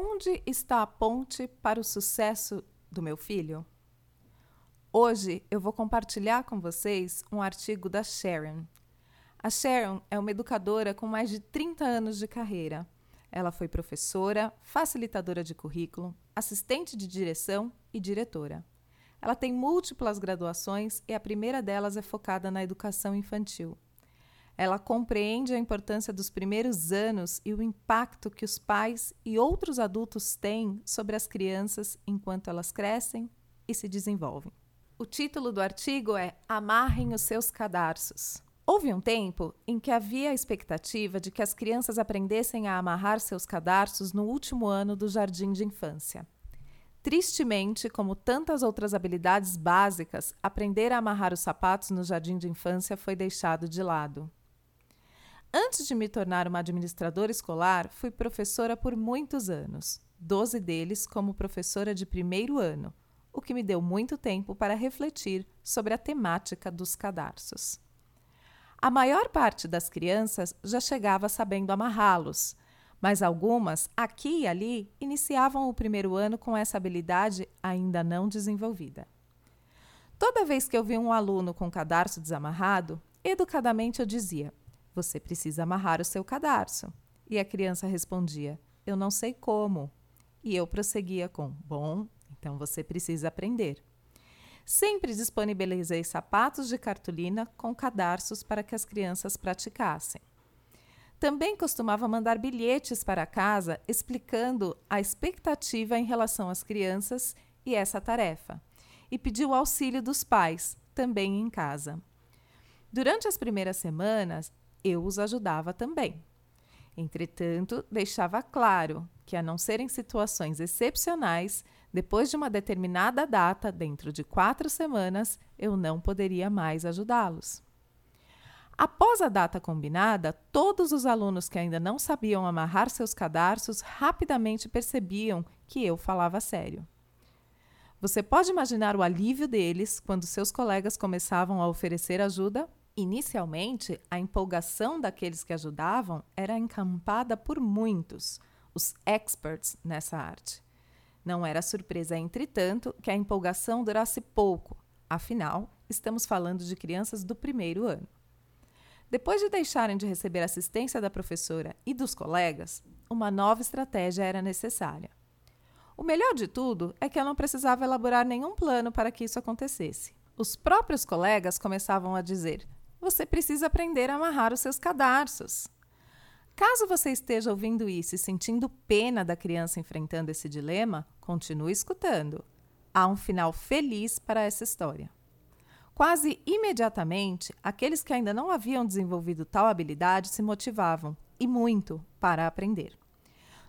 Onde está a ponte para o sucesso do meu filho? Hoje eu vou compartilhar com vocês um artigo da Sharon. A Sharon é uma educadora com mais de 30 anos de carreira. Ela foi professora, facilitadora de currículo, assistente de direção e diretora. Ela tem múltiplas graduações e a primeira delas é focada na educação infantil. Ela compreende a importância dos primeiros anos e o impacto que os pais e outros adultos têm sobre as crianças enquanto elas crescem e se desenvolvem. O título do artigo é Amarrem os seus cadarços. Houve um tempo em que havia a expectativa de que as crianças aprendessem a amarrar seus cadarços no último ano do jardim de infância. Tristemente, como tantas outras habilidades básicas, aprender a amarrar os sapatos no jardim de infância foi deixado de lado. Antes de me tornar uma administradora escolar, fui professora por muitos anos, 12 deles como professora de primeiro ano, o que me deu muito tempo para refletir sobre a temática dos cadarços. A maior parte das crianças já chegava sabendo amarrá-los, mas algumas, aqui e ali, iniciavam o primeiro ano com essa habilidade ainda não desenvolvida. Toda vez que eu via um aluno com cadarço desamarrado, educadamente eu dizia: você precisa amarrar o seu cadarço. E a criança respondia: Eu não sei como. E eu prosseguia com: Bom, então você precisa aprender. Sempre disponibilizei sapatos de cartolina com cadarços para que as crianças praticassem. Também costumava mandar bilhetes para casa explicando a expectativa em relação às crianças e essa tarefa, e pediu auxílio dos pais, também em casa. Durante as primeiras semanas, eu os ajudava também. Entretanto, deixava claro que, a não ser em situações excepcionais, depois de uma determinada data, dentro de quatro semanas, eu não poderia mais ajudá-los. Após a data combinada, todos os alunos que ainda não sabiam amarrar seus cadarços rapidamente percebiam que eu falava sério. Você pode imaginar o alívio deles quando seus colegas começavam a oferecer ajuda Inicialmente, a empolgação daqueles que ajudavam era encampada por muitos, os experts nessa arte. Não era surpresa, entretanto, que a empolgação durasse pouco, afinal, estamos falando de crianças do primeiro ano. Depois de deixarem de receber assistência da professora e dos colegas, uma nova estratégia era necessária. O melhor de tudo é que eu não precisava elaborar nenhum plano para que isso acontecesse. Os próprios colegas começavam a dizer: você precisa aprender a amarrar os seus cadarços. Caso você esteja ouvindo isso e sentindo pena da criança enfrentando esse dilema, continue escutando. Há um final feliz para essa história. Quase imediatamente, aqueles que ainda não haviam desenvolvido tal habilidade se motivavam, e muito, para aprender.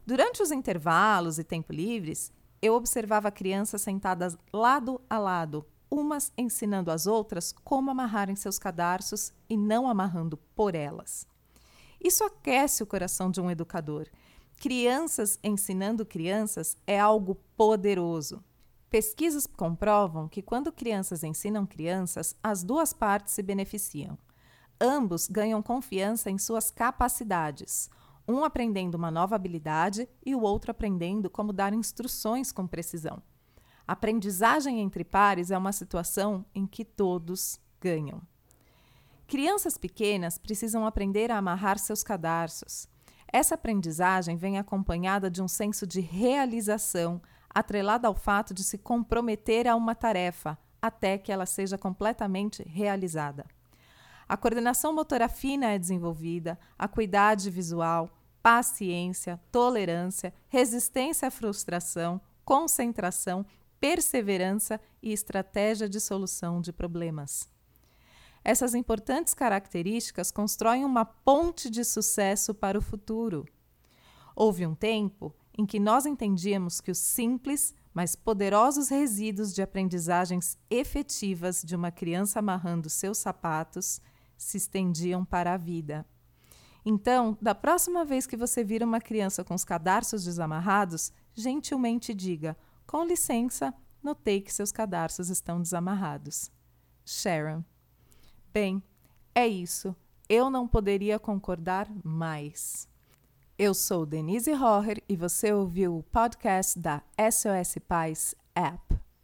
Durante os intervalos e tempo livres, eu observava crianças sentadas lado a lado, umas ensinando as outras como amarrarem seus cadarços e não amarrando por elas. Isso aquece o coração de um educador. Crianças ensinando crianças é algo poderoso. Pesquisas comprovam que quando crianças ensinam crianças, as duas partes se beneficiam. Ambos ganham confiança em suas capacidades, um aprendendo uma nova habilidade e o outro aprendendo como dar instruções com precisão. Aprendizagem entre pares é uma situação em que todos ganham. Crianças pequenas precisam aprender a amarrar seus cadarços. Essa aprendizagem vem acompanhada de um senso de realização, atrelada ao fato de se comprometer a uma tarefa até que ela seja completamente realizada. A coordenação motora fina é desenvolvida, a cuidade visual, paciência, tolerância, resistência à frustração, concentração perseverança e estratégia de solução de problemas. Essas importantes características constroem uma ponte de sucesso para o futuro. Houve um tempo em que nós entendíamos que os simples, mas poderosos resíduos de aprendizagens efetivas de uma criança amarrando seus sapatos se estendiam para a vida. Então, da próxima vez que você vir uma criança com os cadarços desamarrados, gentilmente diga: com licença, notei que seus cadarços estão desamarrados. Sharon. Bem, é isso. Eu não poderia concordar mais. Eu sou Denise Roher e você ouviu o podcast da SOS Paz App.